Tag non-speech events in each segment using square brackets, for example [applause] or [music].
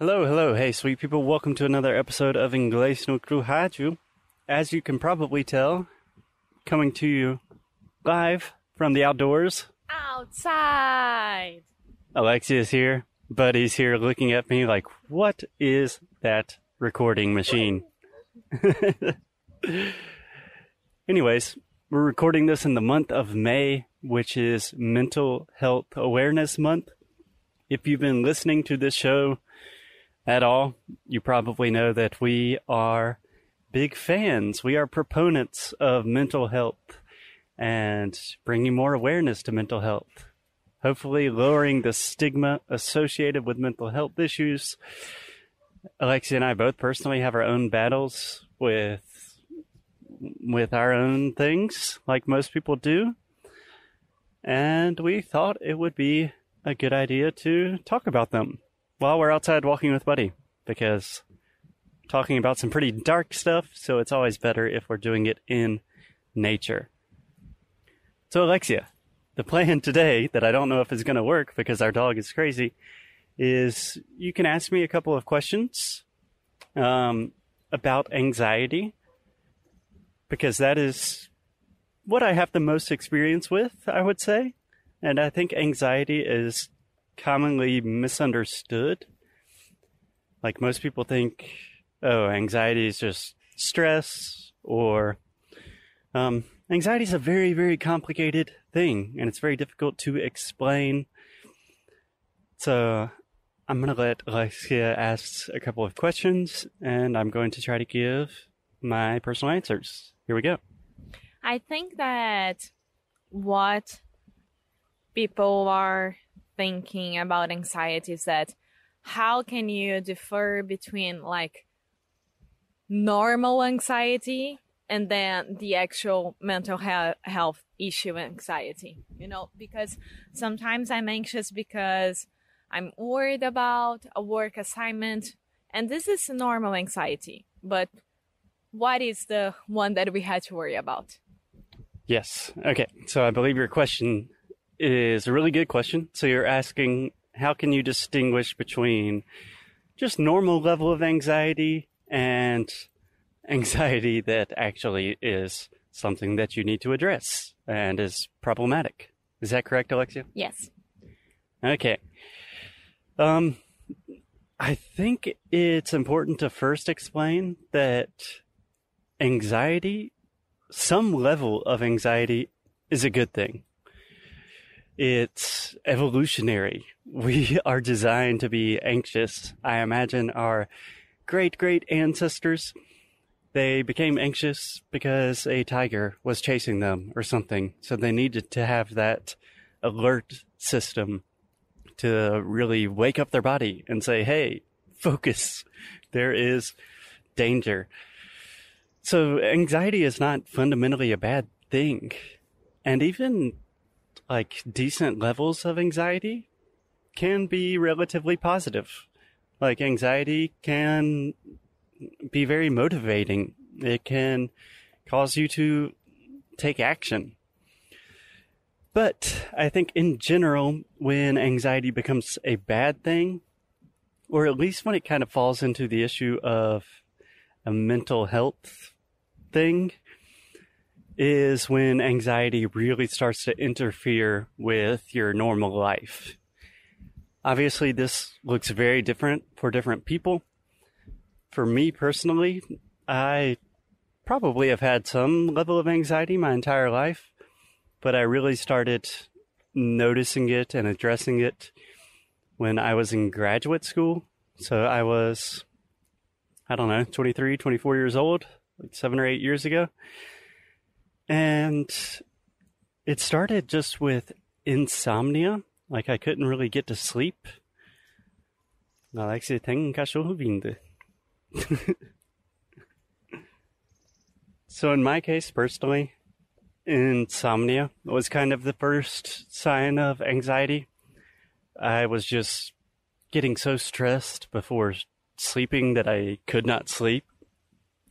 Hello, hello, hey, sweet people. Welcome to another episode of Inglês no Rádio. As you can probably tell, coming to you live from the outdoors. Outside. Alexia is here. Buddy's here looking at me like, what is that recording machine? [laughs] Anyways, we're recording this in the month of May, which is Mental Health Awareness Month. If you've been listening to this show at all, you probably know that we are big fans. We are proponents of mental health and bringing more awareness to mental health. Hopefully, lowering the stigma associated with mental health issues. Alexia and I both personally have our own battles with with our own things, like most people do. And we thought it would be a good idea to talk about them while we're outside walking with Buddy, because talking about some pretty dark stuff, so it's always better if we're doing it in nature. So, Alexia, the plan today that I don't know if is going to work because our dog is crazy is you can ask me a couple of questions um, about anxiety because that is what I have the most experience with, I would say. And I think anxiety is commonly misunderstood. Like most people think, oh, anxiety is just stress, or um, anxiety is a very, very complicated thing, and it's very difficult to explain. So I'm going to let Alexia ask a couple of questions, and I'm going to try to give my personal answers. Here we go. I think that what people are thinking about anxiety is that how can you differ between like normal anxiety and then the actual mental he- health issue anxiety you know because sometimes i'm anxious because i'm worried about a work assignment and this is normal anxiety but what is the one that we had to worry about Yes. Okay. So I believe your question is a really good question. So you're asking how can you distinguish between just normal level of anxiety and anxiety that actually is something that you need to address and is problematic. Is that correct, Alexia? yes Okay. Um, I think it's important to first explain that anxiety, some level of anxiety, is a good thing. It's evolutionary. We [laughs] are designed to be anxious. I imagine our great great ancestors, they became anxious because a tiger was chasing them or something. So they needed to have that alert system to really wake up their body and say, hey, [laughs] focus. There is danger. So anxiety is not fundamentally a bad thing. And even like decent levels of anxiety can be relatively positive. Like anxiety can be very motivating. It can cause you to take action. But I think in general, when anxiety becomes a bad thing, or at least when it kind of falls into the issue of a mental health thing, is when anxiety really starts to interfere with your normal life. Obviously, this looks very different for different people. For me personally, I probably have had some level of anxiety my entire life, but I really started noticing it and addressing it when I was in graduate school. So I was, I don't know, 23, 24 years old, like seven or eight years ago. And it started just with insomnia. Like I couldn't really get to sleep. So in my case, personally, insomnia was kind of the first sign of anxiety. I was just getting so stressed before sleeping that I could not sleep.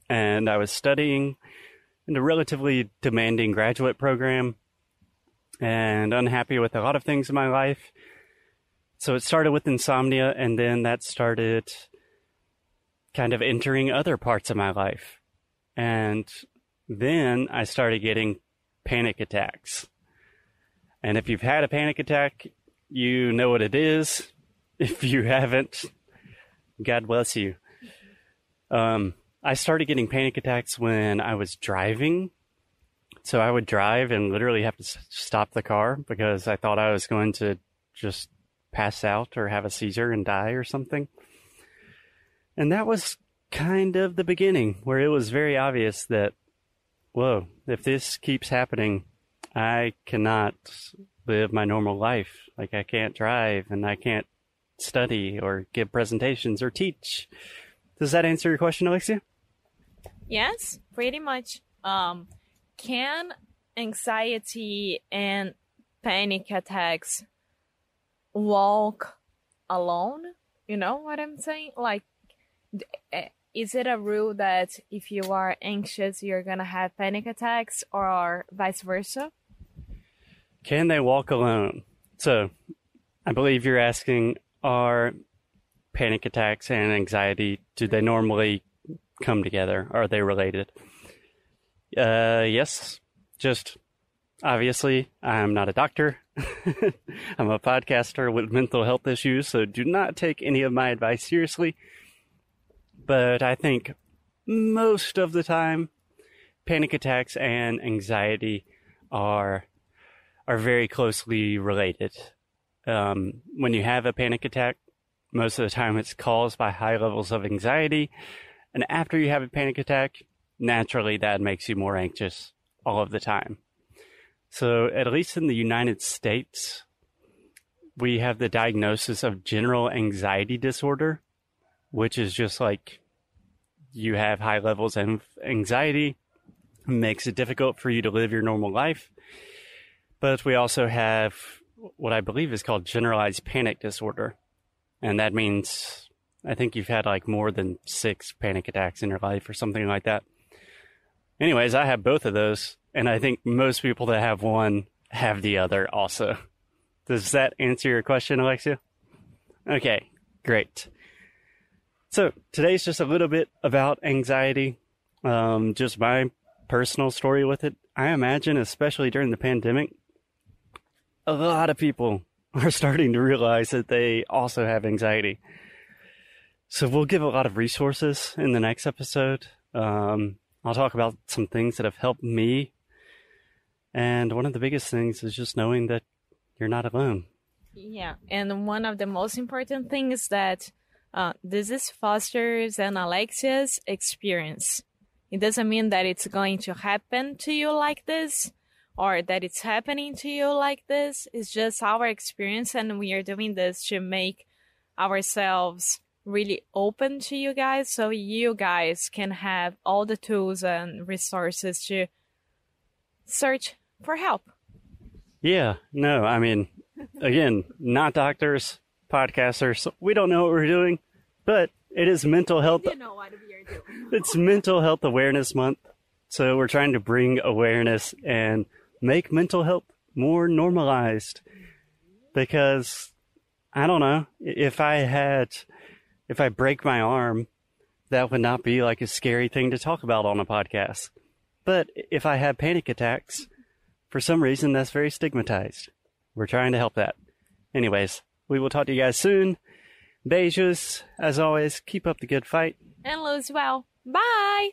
And I was studying in a relatively demanding graduate program and unhappy with a lot of things in my life. so it started with insomnia, and then that started kind of entering other parts of my life. And then I started getting panic attacks. And if you've had a panic attack, you know what it is. [laughs] If you haven't, God bless you. Um, I started getting panic attacks when I was driving. So I would drive and literally have to stop the car because I thought I was going to just pass out or have a seizure and die or something. And that was kind of the beginning where it was very obvious that, whoa, if this keeps happening, I cannot live my normal life. Like I can't drive and I can't study or give presentations or teach. Does that answer your question, Alexia? Yes, pretty much. Um, can anxiety and panic attacks walk alone? You know what I'm saying? Like, eh, is it a rule that if you are anxious, you're gonna have panic attacks, or vice versa? Can they walk alone? So, I believe you're asking are panic attacks and anxiety, do they normally come together? Are they related? Uh, yes. Just obviously, I'm not a doctor. [laughs] I'm a podcaster with mental health issues, so do not take any of my advice seriously. But I think most of the time, panic attacks and anxiety are are very closely related. Um, when you have a panic attack, most of the time it's caused by high levels of anxiety. And after you have a panic attack, naturally that makes you more anxious all of the time. So, at least in the United States, we have the diagnosis of general anxiety disorder, which is just like you have high levels of anxiety, makes it difficult for you to live your normal life. But we also have what I believe is called generalized panic disorder. And that means I think you've had like more than six panic attacks in your life or something like that. Anyways, I have both of those. And I think most people that have one have the other also. Does that answer your question, Alexia? Okay, great. So today's just a little bit about anxiety, um, just my personal story with it. I imagine, especially during the pandemic, a lot of people [laughs] are starting to realize that they also have anxiety. So we'll give a lot of resources in the next episode. Um, I'll talk about some things that have helped me. And one of the biggest things is just knowing that you're not alone. Yeah. And one of the most important things that uh, this is Foster's and Alexia's experience. It doesn't mean that it's going to happen to you like this or that it's happening to you like this. It's just our experience, and we are doing this to make ourselves really open to you guys so you guys can have all the tools and resources to search for help. Yeah, no, I mean, again, not doctors, podcasters. We don't know what we're doing, but it is mental health. You know what we are doing. [laughs] it's Mental Health Awareness Month. So we're trying to bring awareness and make mental health more normalized. Because I don't know, if I had, if I break my arm, that would not be like a scary thing to talk about on a podcast. But if I have panic attacks, for some reason that's very stigmatized. We're trying to help that. Anyways, we will talk to you guys soon. Beijos, as always, keep up the good fight. And lose well. Bye!